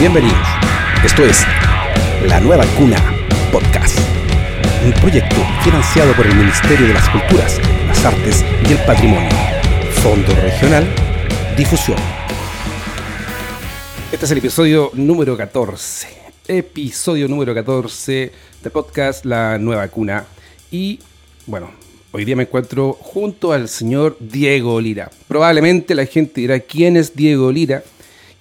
Bienvenidos. Esto es La Nueva Cuna Podcast. Un proyecto financiado por el Ministerio de las Culturas, las Artes y el Patrimonio. Fondo Regional Difusión. Este es el episodio número 14. Episodio número 14 del podcast La Nueva Cuna. Y bueno, hoy día me encuentro junto al señor Diego Lira. Probablemente la gente dirá quién es Diego Lira.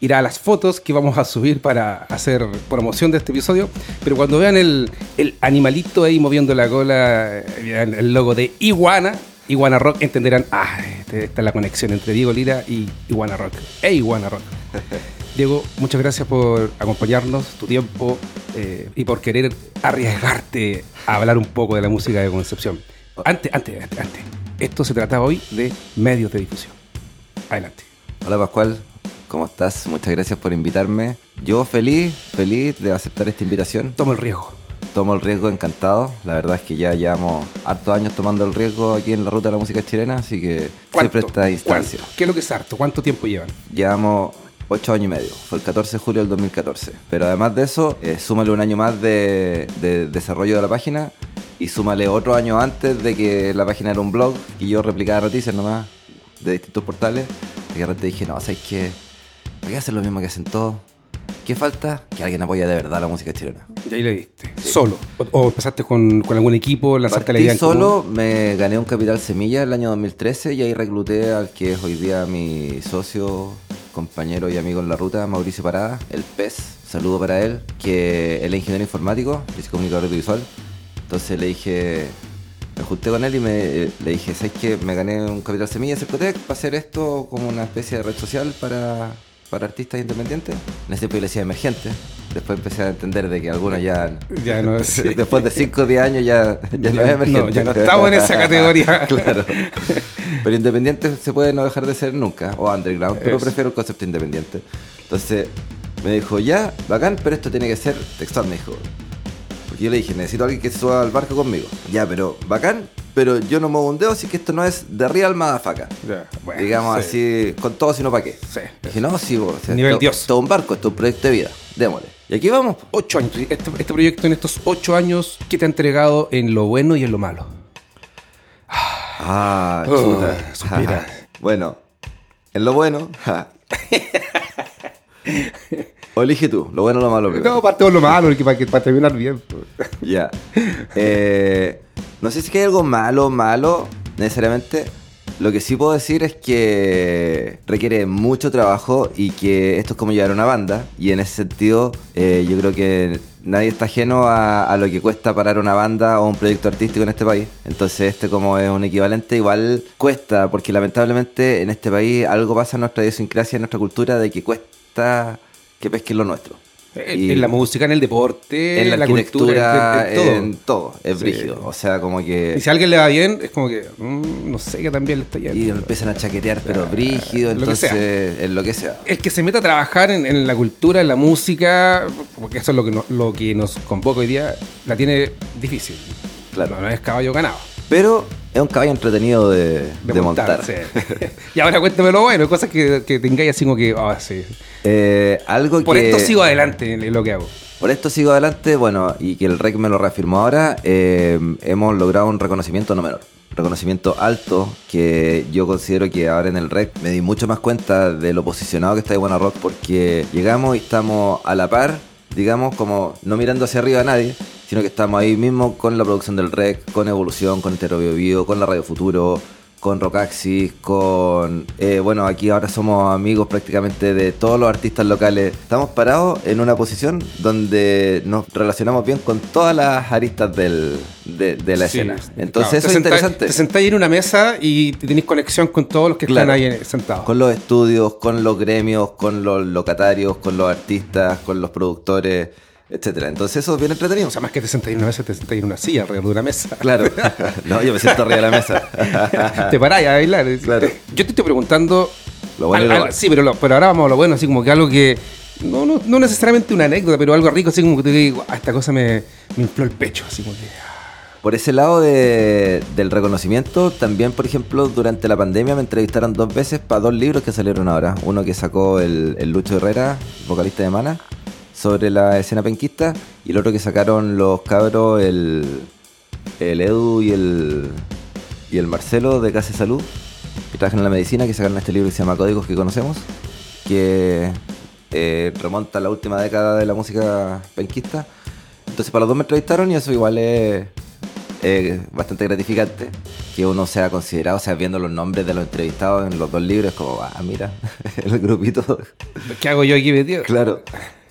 Irá a las fotos que vamos a subir para hacer promoción de este episodio. Pero cuando vean el, el animalito ahí moviendo la cola, vean el logo de Iguana, Iguana Rock, entenderán, ah, este- esta es la conexión entre Diego Lira y Iguana Rock. ¡Ey, Iguana Rock! Diego, muchas gracias por acompañarnos, tu tiempo eh, y por querer arriesgarte a hablar un poco de la música de Concepción. Antes, antes, antes, antes. Esto se trata hoy de medios de difusión. Adelante. Hola Pascual, ¿cómo estás? Muchas gracias por invitarme. Yo feliz, feliz de aceptar esta invitación. Toma el riesgo. Tomo el riesgo encantado. La verdad es que ya llevamos hartos años tomando el riesgo aquí en la ruta de la música chilena, así que siempre esta instancia. ¿Cuánto? ¿Qué es lo que es harto? ¿Cuánto tiempo llevan? Llevamos ocho años y medio. Fue el 14 de julio del 2014. Pero además de eso, eh, súmale un año más de, de desarrollo de la página y súmale otro año antes de que la página era un blog y yo replicaba noticias nomás de distintos portales. Y de repente dije, no, ¿sabes qué? ¿Por qué hacer lo mismo que hacen todos? ¿Qué falta? Que alguien apoye de verdad la música chilena. Y ahí le diste. Solo. O, o empezaste con, con algún equipo, lanzaste la idea común? solo, me gané un capital semilla el año 2013 y ahí recluté al que es hoy día mi socio, compañero y amigo en la ruta, Mauricio Parada, el PES. Saludo para él, que él es ingeniero informático, es comunicador audiovisual. Entonces le dije, me junté con él y me, le dije, ¿sabes qué? Me gané un capital semilla Cercotec para hacer esto como una especie de red social para, para artistas independientes. En le decía emergente. Después empecé a entender de que algunos ya... Ya no es- Después de 5 o 10 años ya, ya no es emergente. No, ya no estamos en esa categoría. claro. Pero independiente se puede no dejar de ser nunca. O underground, pero Eso. prefiero el concepto independiente. Entonces me dijo, ya, bacán, pero esto tiene que ser textual, me dijo. Porque yo le dije, necesito a alguien que se suba al barco conmigo. Ya, pero bacán, pero yo no muevo un dedo, así que esto no es de real madafaca. Bueno, Digamos sí. así, con todo, sino para qué. Sí. Dije, no, sí, vos, o sea, Nivel esto- Dios. Es un barco, esto es un proyecto de vida. Démosle. Y aquí vamos. Ocho años. Este, este proyecto en estos ocho años, ¿qué te ha entregado en lo bueno y en lo malo? Ah, Oh, chuta. suspira. bueno, en lo bueno. ja. o elige tú, lo bueno o lo malo. primero. No, parte lo malo, porque para, que, para terminar bien. Ya. Eh, no sé si hay algo malo, malo, necesariamente. Lo que sí puedo decir es que requiere mucho trabajo y que esto es como llevar una banda. Y en ese sentido, eh, yo creo que nadie está ajeno a, a lo que cuesta parar una banda o un proyecto artístico en este país. Entonces, este como es un equivalente, igual cuesta, porque lamentablemente en este país algo pasa en nuestra idiosincrasia, en nuestra cultura, de que cuesta que pesquen lo nuestro. En, Y- en la música, en el deporte, en la, cultura, arquitectura, en, en- en en todo. Es Sí. brígido. O sea, como Y que. si a alguien le va bien, es como que, mm, no sé, que también le está yendo. Y empiezan a chaquetear, pero brígido. lo que Entonces, sea. en lo que sea. El que se meta a trabajar en, en la cultura, en la música, porque eso es lo que, no- lo que nos convoca hoy día, la tiene difícil. Claro. No, no es caballo ganado. Pero es un caballo entretenido de, de montar. sí. y ahora cuéntame lo bueno, cosas que, que tengáis así como que, ah, sí. Eh, algo Por que. esto sigo adelante en lo que hago. Por esto sigo adelante, bueno, y que el REC me lo reafirmó ahora, eh, hemos logrado un reconocimiento no menor. Reconocimiento alto, que yo considero que ahora en el REC me di mucho más cuenta de lo posicionado que está Buena Rock, porque llegamos y estamos a la par, digamos, como no mirando hacia arriba a nadie, sino que estamos ahí mismo con la producción del REC, con Evolución, con Entero Bio con la Radio Futuro, con Rockaxis, con... eh, bueno, aquí ahora somos amigos prácticamente de todos los artistas locales. Estamos parados en una posición donde nos relacionamos bien con todas las aristas del, de, de la Sí, escena. Entonces eso es interesante. Te sentáis en una mesa y tenéis conexión con todos los que Claro. están ahí en- sentados. Con los estudios, con los gremios, con los locatarios, con los artistas, con los productores, etcétera. Entonces eso es bien entretenido. O sea, más que te sentáis en una mesa, te sentáis en una silla alrededor de una mesa. Claro. no, yo me siento arriba de la mesa. te paráis a bailar. Claro. Yo te estoy preguntando. Lo bueno al- lo. Sí, pero, lo- pero ahora vamos a lo bueno, así como que algo que. No, no, no necesariamente una anécdota, pero algo rico, así como que te digo, "Ah, esta cosa me, me infló el pecho, así como que. ah". Por ese lado de- del reconocimiento, también, por ejemplo, durante la pandemia me entrevistaron dos veces para dos libros que salieron ahora. Uno que sacó el, el Lucho Herrera, vocalista de Mana, sobre la escena penquista, y el otro que sacaron los cabros, el, el Edu y el, y el Marcelo de Casa de Salud, que trabajan en la medicina, que sacaron este libro que se llama Códigos que conocemos, que eh, remonta a la última década de la música penquista. Entonces para los dos me entrevistaron y eso igual es eh, bastante gratificante que uno sea considerado, o sea, viendo los nombres de los entrevistados en los dos libros, como, ah, mira, el grupito, ¿Qué hago yo aquí metido? claro.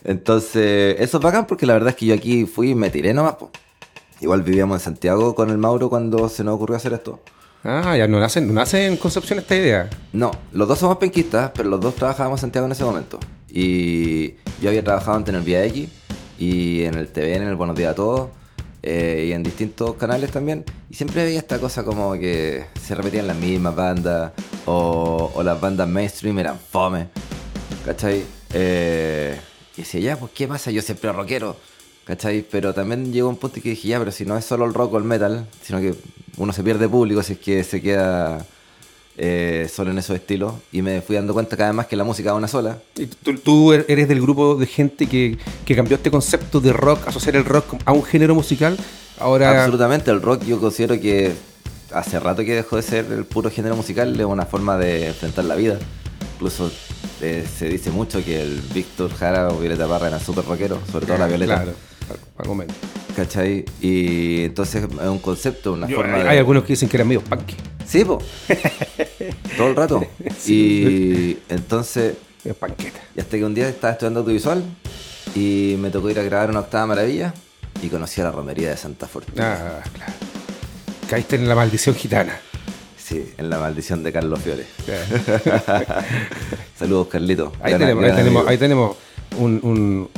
Entonces, eso es bacán porque la verdad es que yo aquí fui y me tiré nomás, po. Igual vivíamos en Santiago con el Mauro cuando se nos ocurrió hacer esto. Ah, ya no nace, no nace en Concepción esta idea. No, los dos somos penquistas, pero los dos trabajábamos en Santiago en ese momento. Y yo había trabajado antes en el Vía X y en el TVN, en el Buenos Días a Todos, eh, y en distintos canales también. Y siempre veía esta cosa como que se repetían las mismas bandas o, o las bandas mainstream eran fome. ¿Cachai? Eh, y decía, ya, pues, ¿qué pasa? Yo siempre rockero. ¿Cachai? Pero también llegó un punto que dije, ya, pero si no es solo el rock o el metal, sino que uno se pierde público si es que se queda eh, solo en esos estilos. Y me fui dando cuenta cada vez más que la música es una sola. Y tú, tú eres del grupo de gente que, que cambió este concepto de rock, asociar el rock a un género musical. Ahora, Absolutamente, el rock yo considero que hace rato que dejó de ser el puro género musical, es una forma de enfrentar la vida. Incluso eh, se dice mucho que el Víctor Jara o Violeta Parra eran súper rockeros, sobre todo la Violeta. Claro, algo menos. ¿Cachai? Y entonces es un concepto, una Yo- forma hay, de... hay algunos que dicen que eran medio punky. Sí, po. Todo el rato. Y entonces, Medio panqueta. y hasta que un día estaba estudiando audiovisual y me tocó ir a grabar una octava maravilla y conocí a la romería de Santa Fortuna. Ah, claro. Caíste en la maldición gitana. Sí, en la maldición de Carlos Fiore. Saludos, Carlito. Ahí Gran- tenemos, ahí tenemos, ahí tenemos un, un-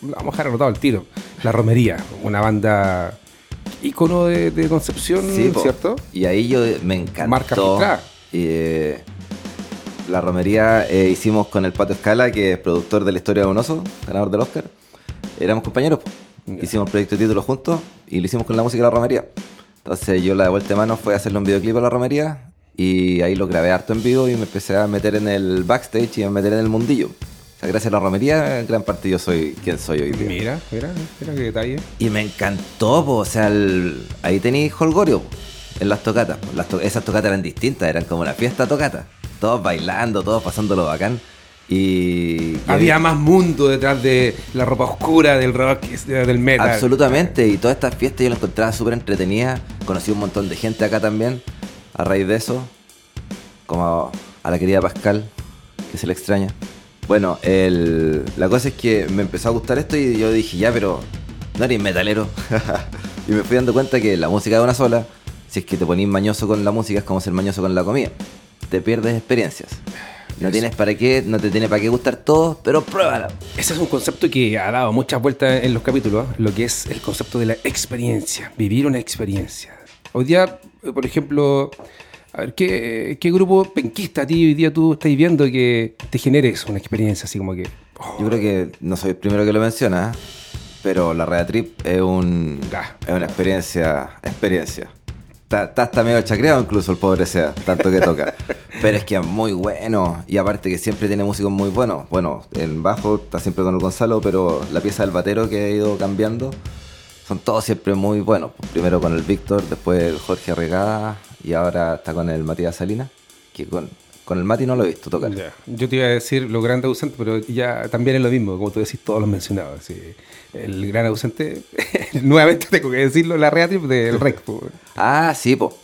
Vamos a dejar anotado el tiro. La Romería, una banda ícono de, de Concepción, Sí. ¿cierto? Y ahí yo me encantó. Marca. Y, eh, la romería eh, hicimos con el Pato Escala, que es productor de la historia de un oso, ganador del Oscar. Éramos compañeros. Hicimos el proyecto de título juntos y lo hicimos con la música de la romería. Entonces yo la de vuelta de mano fue hacerle un videoclip a la romería y ahí lo grabé harto en vivo y me empecé a meter en el backstage y a meter en el mundillo. O sea, gracias a la romería, en gran parte yo soy quien soy hoy día. Mira, mira, mira qué detalle. Y me encantó, po, o sea, el- ahí tenéis Holgorio en las tocatas. Las to- esas tocatas eran distintas, eran como una fiesta tocata. Todos bailando, todos pasándolo bacán. Y, y Había más mundo detrás de la ropa oscura del rock, del metal. Absolutamente, y todas estas fiestas yo las encontraba súper entretenidas. Conocí un montón de gente acá también a raíz de eso. Como a la querida Pascal, que se le extraña. Bueno, el- la cosa es que me empezó a gustar esto y yo dije, ya, pero no eres metalero. y me fui dando cuenta que la música es una sola. Si es que te ponís mañoso con la música, es como ser mañoso con la comida. Te pierdes experiencias. No tienes para qué, no te tiene para qué gustar todo, pero pruébala. Ese es un concepto que ha dado muchas vueltas en los capítulos, ¿eh? lo que es el concepto de la experiencia, vivir una experiencia. Hoy día, eh, por ejemplo, a ver, ¿qué, qué grupo penquista a ti hoy día tú estás viendo que te genere eso, una experiencia así como que... oh, Yo creo que no soy el primero que lo menciona, pero la Red Trip es, un, Ah. es una experiencia. experiencia. Está, medio chacreado incluso el pobre sea, tanto que toca. Pero es que es muy bueno. Y aparte que siempre tiene músicos muy buenos. Bueno, en bajo está siempre con el Gonzalo, pero la pieza del batero que ha ido cambiando son todos siempre muy buenos. Primero con el Víctor, después el Jorge Regada y ahora está con el Matías Salinas, que con, con el Mati no lo he visto tocar. ya. Yo te iba a decir lo grande ausente, pero ya también es lo mismo, como tú decís, todos los mencionados. sí. El gran ausente, nuevamente tengo que decirlo, la Reatrip del Rec. Ah, sí, po.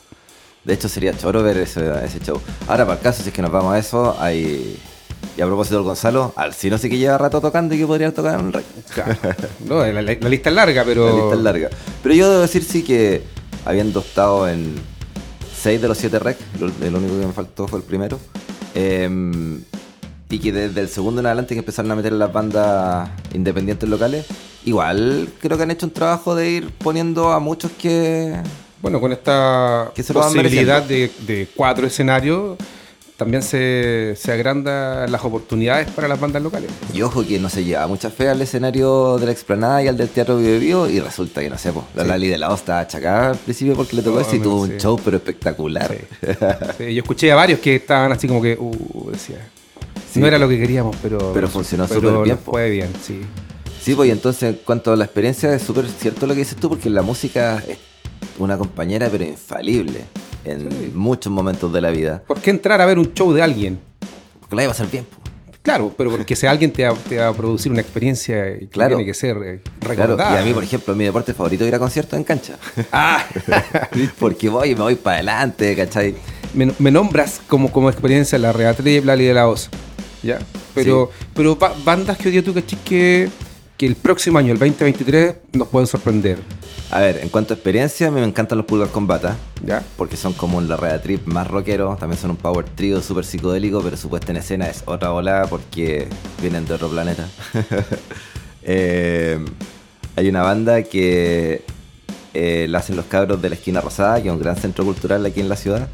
De hecho, sería choro ver ese, ese show. Ahora, para el caso, si es que nos vamos a eso, hay. Y a propósito del Gonzalo, al sí no sé que lleva rato tocando y que podría tocar en el rey. Claro. No, la, la- la lista es larga, pero... La lista es larga. Pero yo debo decir, sí, que habiendo estado en 6 de los 7 rec, lo- el único que me faltó fue el primero. em, y que desde el segundo en adelante que empezaron a meter las bandas independientes locales, igual creo que han hecho un trabajo de ir poniendo a muchos que Bueno, con esta Que se posibilidad de, de cuatro escenarios, también se, se agranda las oportunidades para las bandas locales. Y ojo que no se lleva mucha fe al escenario de la explanada y al del Teatro Bio Bio y resulta que no sé, po, la Sí. Lali de la O estaba achacada al principio porque le tocó y tuvo un show pero espectacular. Sí, yo escuché a varios que estaban así como que, uh, decía, no era lo que queríamos, pero... Pero funcionó súper bien, fue bien, sí. Sí, pues y entonces en cuanto a la experiencia es súper cierto lo que dices tú porque la música es una compañera pero infalible en Sí. muchos momentos de la vida. ¿Por qué entrar a ver un show de alguien? Porque la iba a pasar bien. Claro, pero porque si alguien te va, te va a producir una experiencia que Claro. tiene que ser eh, Claro, recordada. y a mí, por ejemplo, mi deporte favorito es ir a conciertos en cancha. Ah, porque voy y me voy para adelante, ¿cachai? me, me nombras como, como experiencia la Reatriz, Lali de la Oz. ¿Ya? Pero, pero ba- bandas que día tú cachis que, que el próximo año, el 2023, nos pueden sorprender. A ver, en cuanto a experiencia, a mí me encantan los Pulgar Combata. ¿Ya? Porque son como un la Red Trip más rockero, también son un power trio súper psicodélico, pero su puesta en escena es otra ola porque vienen de otro planeta. Eh, hay una banda que eh, la hacen los cabros de la Esquina Rosada, que es un gran centro cultural aquí en la ciudad.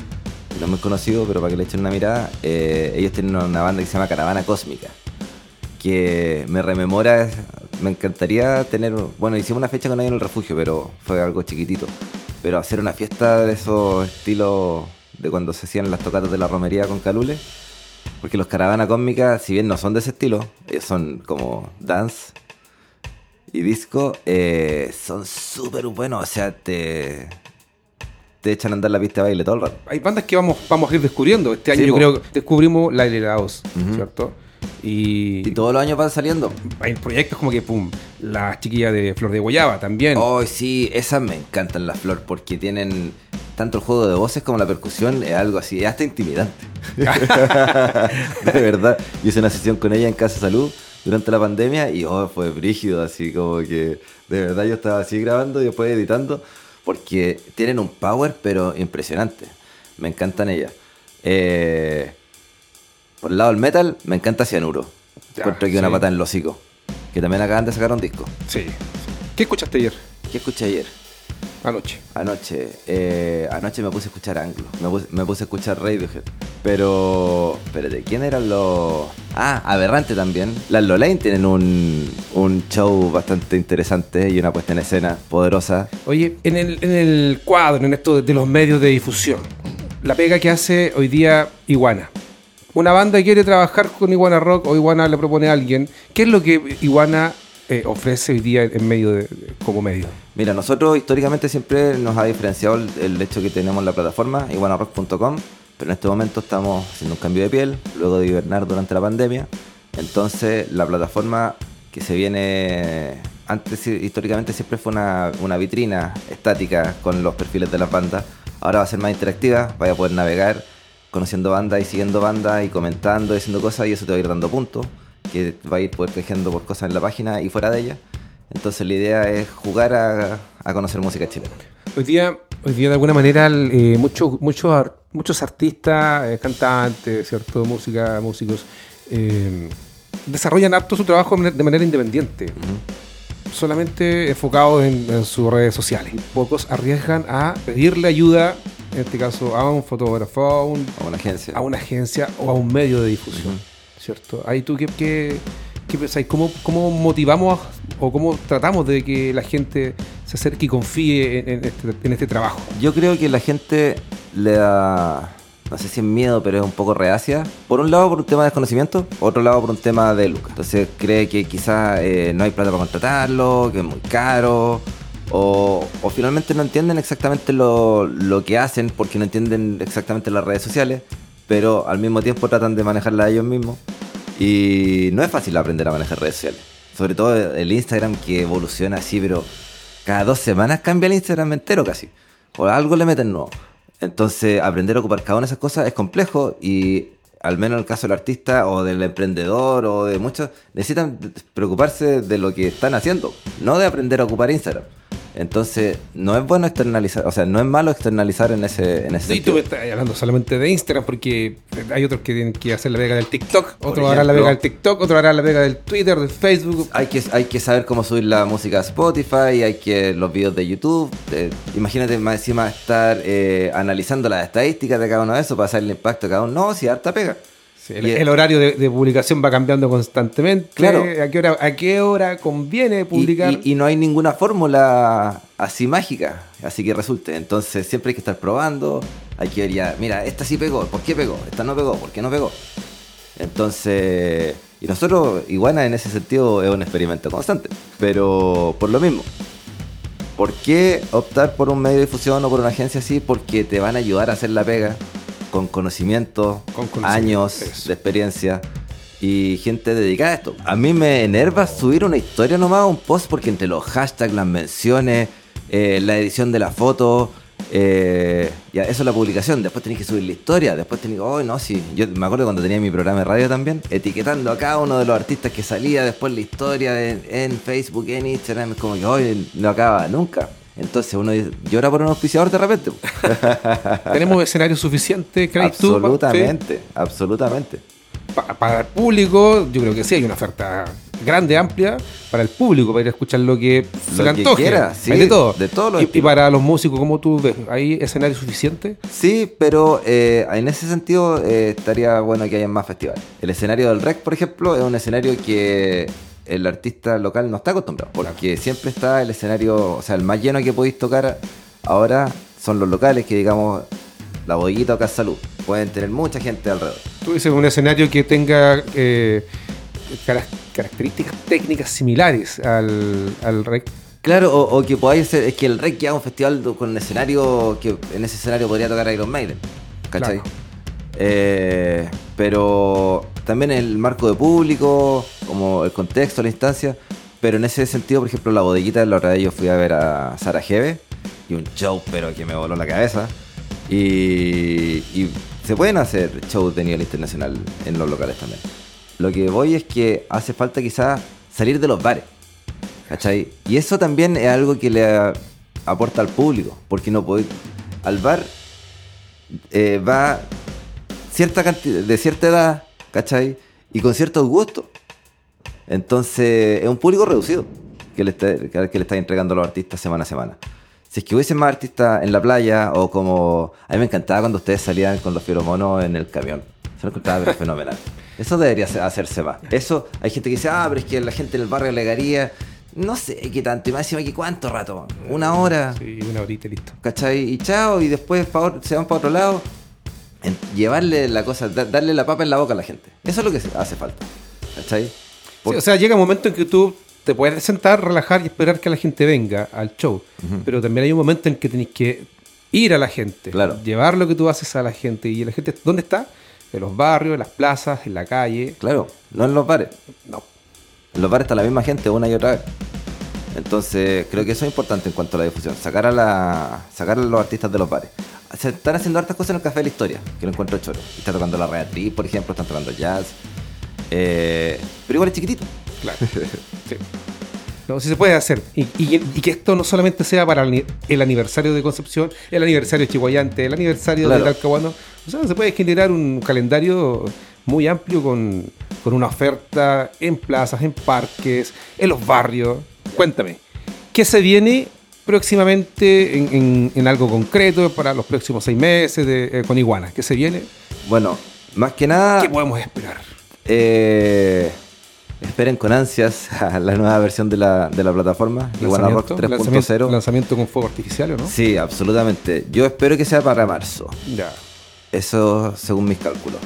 No es muy conocido, pero para que le echen una mirada, eh, ellos tienen una banda que se llama Caravana Cósmica, que me rememora, me encantaría tener, bueno, hicimos una fecha con ellos en el refugio, pero fue algo chiquitito. Pero hacer una fiesta de esos estilos de cuando se hacían las tocatas de la romería con Calule, porque los Caravana Cósmica, si bien no son de ese estilo, ellos son como dance y disco, eh, son súper buenos, o sea, te, te echan a andar la pista de baile todo el rato. Hay bandas que vamos, vamos a ir descubriendo. Este año Sí, yo po. creo que descubrimos la Ujú. ¿cierto? Y, Y todos los años van saliendo. hay proyectos como que, pum, la chiquilla de Flor de Guayaba también. Oh, sí, esas me encantan las flor porque tienen tanto el juego de voces como la percusión, es algo así, es hasta intimidante. de verdad. Yo hice una sesión con ella en Casa Salud durante la pandemia y oh, fue brígido, así como que de verdad yo estaba así grabando y después editando porque tienen un power pero impresionante. Me encantan ellas. Eh, por el lado del metal, me encanta Cianuro. Ya, Encuentro que una pata en el hocico. Que también acaban de sacar un disco. Sí. ¿Qué escuchaste ayer? ¿Qué escuché ayer? Anoche. Anoche, eh, anoche me puse a escuchar Anglo, me puse, me puse a escuchar Radiohead. Pero, espérate, ¿quién eran los...? Ah, Aberrante también. Las Lolain tienen un, un show bastante interesante y una puesta en escena poderosa. Oye, en el, en el cuadro, en esto de, de los medios de difusión, la pega que hace hoy día Iguana. Una banda quiere trabajar con Iguana Rock o Iguana le propone a alguien. ¿Qué es lo que Iguana eh, ofrece hoy día en medio de, como medio? Mira, nosotros históricamente siempre nos ha diferenciado el, el hecho que tenemos la plataforma iguanarock.com, pero en este momento estamos haciendo un cambio de piel, luego de hibernar durante la pandemia. Entonces, la plataforma que se viene antes históricamente siempre fue una, una vitrina estática con los perfiles de las bandas. Ahora va a ser más interactiva, vaya a poder navegar conociendo bandas y siguiendo bandas y comentando y haciendo cosas y eso te va a ir dando puntos, que va a ir poder tejiendo por cosas en la página y fuera de ella. Entonces la idea es jugar a, a conocer música chilena. Hoy día, hoy día de alguna manera, eh, muchos muchos ar- muchos artistas, eh, cantantes, cierto, música, músicos, eh, desarrollan harto su trabajo de manera- de manera independiente, solamente enfocados en, en sus redes sociales. Pocos arriesgan a pedirle ayuda, en este caso a un fotógrafo, a, un- A una agencia. a una agencia o a un medio de difusión, ¿cierto? Ahí tú qué, qué, qué pensáis? ¿Cómo, ¿Cómo motivamos o cómo tratamos de que la gente se acerque y confíe en, en este, en este trabajo? Yo creo que la gente le da, no sé si es miedo, pero es un poco reacia. Por un lado por un tema de desconocimiento, otro lado por un tema de lucas. Entonces cree que quizás eh, no hay plata para contratarlo, que es muy caro. O, o finalmente no entienden exactamente lo, lo que hacen porque no entienden exactamente las redes sociales, pero al mismo tiempo tratan de manejarlas ellos mismos. Y no es fácil aprender a manejar redes sociales. Sobre todo el Instagram que evoluciona así, pero cada dos semanas cambia el Instagram entero casi. O algo le meten nuevo. Entonces, aprender a ocupar cada una de esas cosas es complejo y al menos en el caso del artista o del emprendedor o de muchos, necesitan preocuparse de lo que están haciendo, no de aprender a ocupar Instagram. Entonces, no es bueno externalizar, o sea, no es malo externalizar en ese, en ese Y tú estás hablando solamente de Instagram porque hay otros que tienen que hacer la vega del TikTok, otros harán la vega del TikTok, otros harán la vega del Twitter, del Facebook. Hay que, hay que saber cómo subir la música a Spotify, hay que los videos de YouTube. eh, imagínate más encima estar eh, analizando las estadísticas de cada uno de esos para saber el impacto de cada uno. No, si harta pega. Sí, el, horario de, de publicación va cambiando constantemente. Claro. ¿A qué hora, a qué hora conviene Y, publicar? y- y no hay ninguna fórmula así mágica, así que resulte. Entonces siempre hay que estar probando, hay que ver ya, mira, esta sí pegó, ¿por qué pegó? Esta no pegó, ¿por qué no pegó? Entonces, y nosotros, Iguana en ese sentido es un experimento constante, pero por lo mismo. ¿Por qué optar por un medio de difusión o por una agencia así? Porque te van a ayudar a hacer la pega con conocimiento, Con conocimiento, años eso. de experiencia y gente dedicada a esto. A mí me enerva subir una historia nomás, un post, porque entre los hashtags, las menciones, eh, la edición de la foto, eh, ya eso es la publicación. Después tenés que subir la historia. Después tenés que, oh, no, sí. Yo me acuerdo cuando tenía mi programa de radio también, etiquetando a cada uno de los artistas que salía después la historia en, en Facebook, en Instagram. Es como que hoy no acaba nunca. Entonces uno dice, llora por un auspiciador de repente. ¿Tenemos escenario suficiente, crees tú? absolutamente, absolutamente. Pa- para el público, yo creo que sí, hay una oferta grande, amplia, para el público, para ir a escuchar lo que se Lo le que antoje. quiera, sí, Hay de todo. de todos los y, para los músicos, como tú ves, ¿hay escenario suficiente? Sí, pero eh, en ese sentido eh, estaría bueno que haya más festivales. El escenario del REC, por ejemplo, es un escenario que el artista local no está acostumbrado, porque siempre está el escenario, o sea, el más lleno que podéis tocar ahora son los locales, que digamos la bodeguita o Casa Salud. Pueden tener mucha gente alrededor. Tú dices un escenario que tenga eh, cara- características técnicas similares al, al rec. Claro, o, o que podáis hacer, es que el REC es un festival con un escenario que en ese escenario podría tocar Iron Maiden, ¿cachai? Claro. Eh, pero también el marco de público, como el contexto, la instancia. Pero en ese sentido, por ejemplo, la bodeguita, la otra vez yo fui a ver a Sarajevo y un show, pero que me voló la cabeza. Y, y se pueden hacer shows de nivel internacional en los locales también. Lo que voy es que hace falta quizás salir de los bares. ¿Cachai? Y eso también es algo que le aporta al público, porque no podéis. Al bar eh, va cierta cantidad, de cierta edad, ¿cachai? Y con ciertos gustos. Entonces, es un público reducido que le está, que le está entregando a los artistas semana a semana. Si es que hubiesen más artistas en la playa o como... A mí me encantaba cuando ustedes salían con los monos en el camión. Se lo encontraba pero fenomenal. Eso debería hacerse más. Eso, hay gente que dice, ah, pero es que la gente en el barrio alegaría... No sé qué tanto, y más encima que cuánto rato, una hora, Sí, una horita y listo. ¿cachai? Y chao, y después se van para otro lado. En- llevarle la cosa, da- darle la papa en la boca a la gente. Eso es lo que hace falta, ¿cachai? Por- Sí, o sea, llega un momento en que tú te puedes sentar, relajar y esperar que la gente venga al show. Pero también hay un momento en que tenés que ir a la gente. Claro. Llevar lo que tú haces a la gente. ¿Y la gente dónde está? En los barrios, en las plazas, en la calle. Claro, no en los bares. No. En los bares está la misma gente una y otra vez. Entonces, creo que eso es importante en cuanto a la difusión. Sacar a, la, sacar a los artistas de los bares. Se están haciendo hartas cosas en el Café de la Historia, que lo encuentro choro. Está tocando la Reatriz, por ejemplo, están tocando jazz. Eh, pero igual es chiquitito. Claro. Sí. No, sí se puede hacer. Y, y- y que esto no solamente sea para el, ni- el aniversario de Concepción, el aniversario de Chihuayante, el aniversario Claro. de Talcahuano. O sea, se puede generar un calendario muy amplio con, con una oferta en plazas, en parques, en los barrios. Cuéntame, ¿qué se viene próximamente en, en- en algo concreto para los próximos seis meses de- eh, con Iguana? ¿Qué se viene? Bueno, más que nada, ¿Qué podemos esperar? eh, esperen con ansias a la nueva versión de la, de la plataforma, Iguana Rock ¿Lanzamiento? ¿Lanzamiento, 3.0. lanzamiento con fuego artificial o no? Sí, absolutamente. Yo espero que sea para marzo. Ya. Eso según mis cálculos.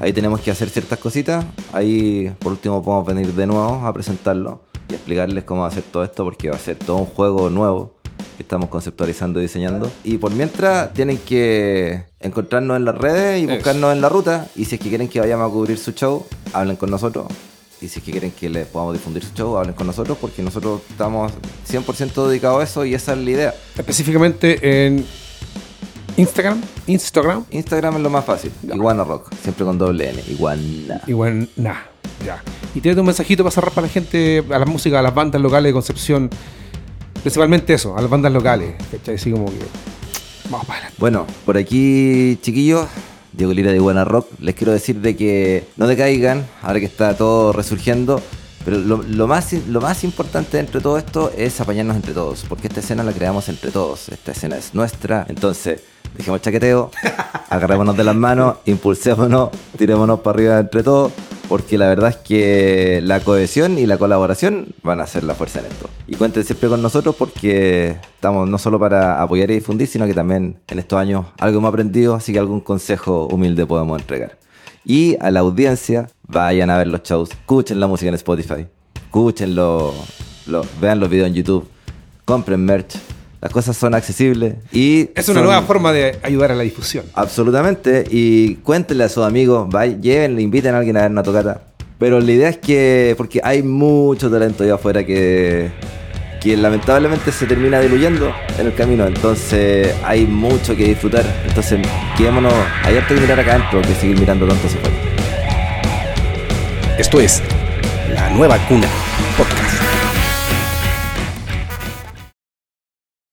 Ahí tenemos que hacer ciertas cositas. Ahí por último podemos venir de nuevo a presentarlo y explicarles cómo va a ser todo esto porque va a ser todo un juego nuevo que estamos conceptualizando y diseñando. Y por mientras tienen que encontrarnos en las redes y buscarnos en la ruta. Y si es que quieren que vayamos a cubrir su show, hablen con nosotros. Y si es que quieren que les podamos difundir su show, hablen con nosotros porque nosotros estamos 100% dedicados a eso y esa es la idea. Específicamente en Instagram, Instagram, Instagram es lo más fácil. Iguana Rock, siempre con doble N. Iguana. igual nada. Ya. Y tienes un mensajito para cerrar para la gente, a la música, a las bandas locales de Concepción. Principalmente eso, a las bandas locales, ¿cachai? Así como que. Vamos para adelante. Bueno, por aquí, chiquillos, Diego Lira de Buena Rock, les quiero decir de que no decaigan, ahora que está todo resurgiendo. Pero lo, lo más, lo más importante entre todo esto es apañarnos entre todos, porque esta escena la creamos entre todos, esta escena es nuestra, entonces dejemos el chaqueteo, agarrémonos de las manos, impulsémonos, tirémonos para arriba entre todos, porque la verdad es que la cohesión y la colaboración van a ser la fuerza en esto. Y cuenten siempre con nosotros porque estamos no solo para apoyar y difundir, sino que también en estos años algo hemos aprendido, así que algún consejo humilde podemos entregar. Y a la audiencia, vayan a ver los shows, escuchen la música en Spotify, escuchen lo, lo- vean los videos en YouTube, compren merch. Las cosas son accesibles y Es una son- nueva forma de ayudar a la difusión. Absolutamente. Y cuéntenle a sus amigos, vayan, llévenle, inviten a alguien a ver una tocata. Pero la idea es que, porque hay mucho talento allá afuera que, que lamentablemente se termina diluyendo en el camino. Entonces hay mucho que disfrutar. Entonces quedémonos, hay harto que mirar acá adentro que seguir mirando tanto hacia afuera. Esto es La Nueva Cuna.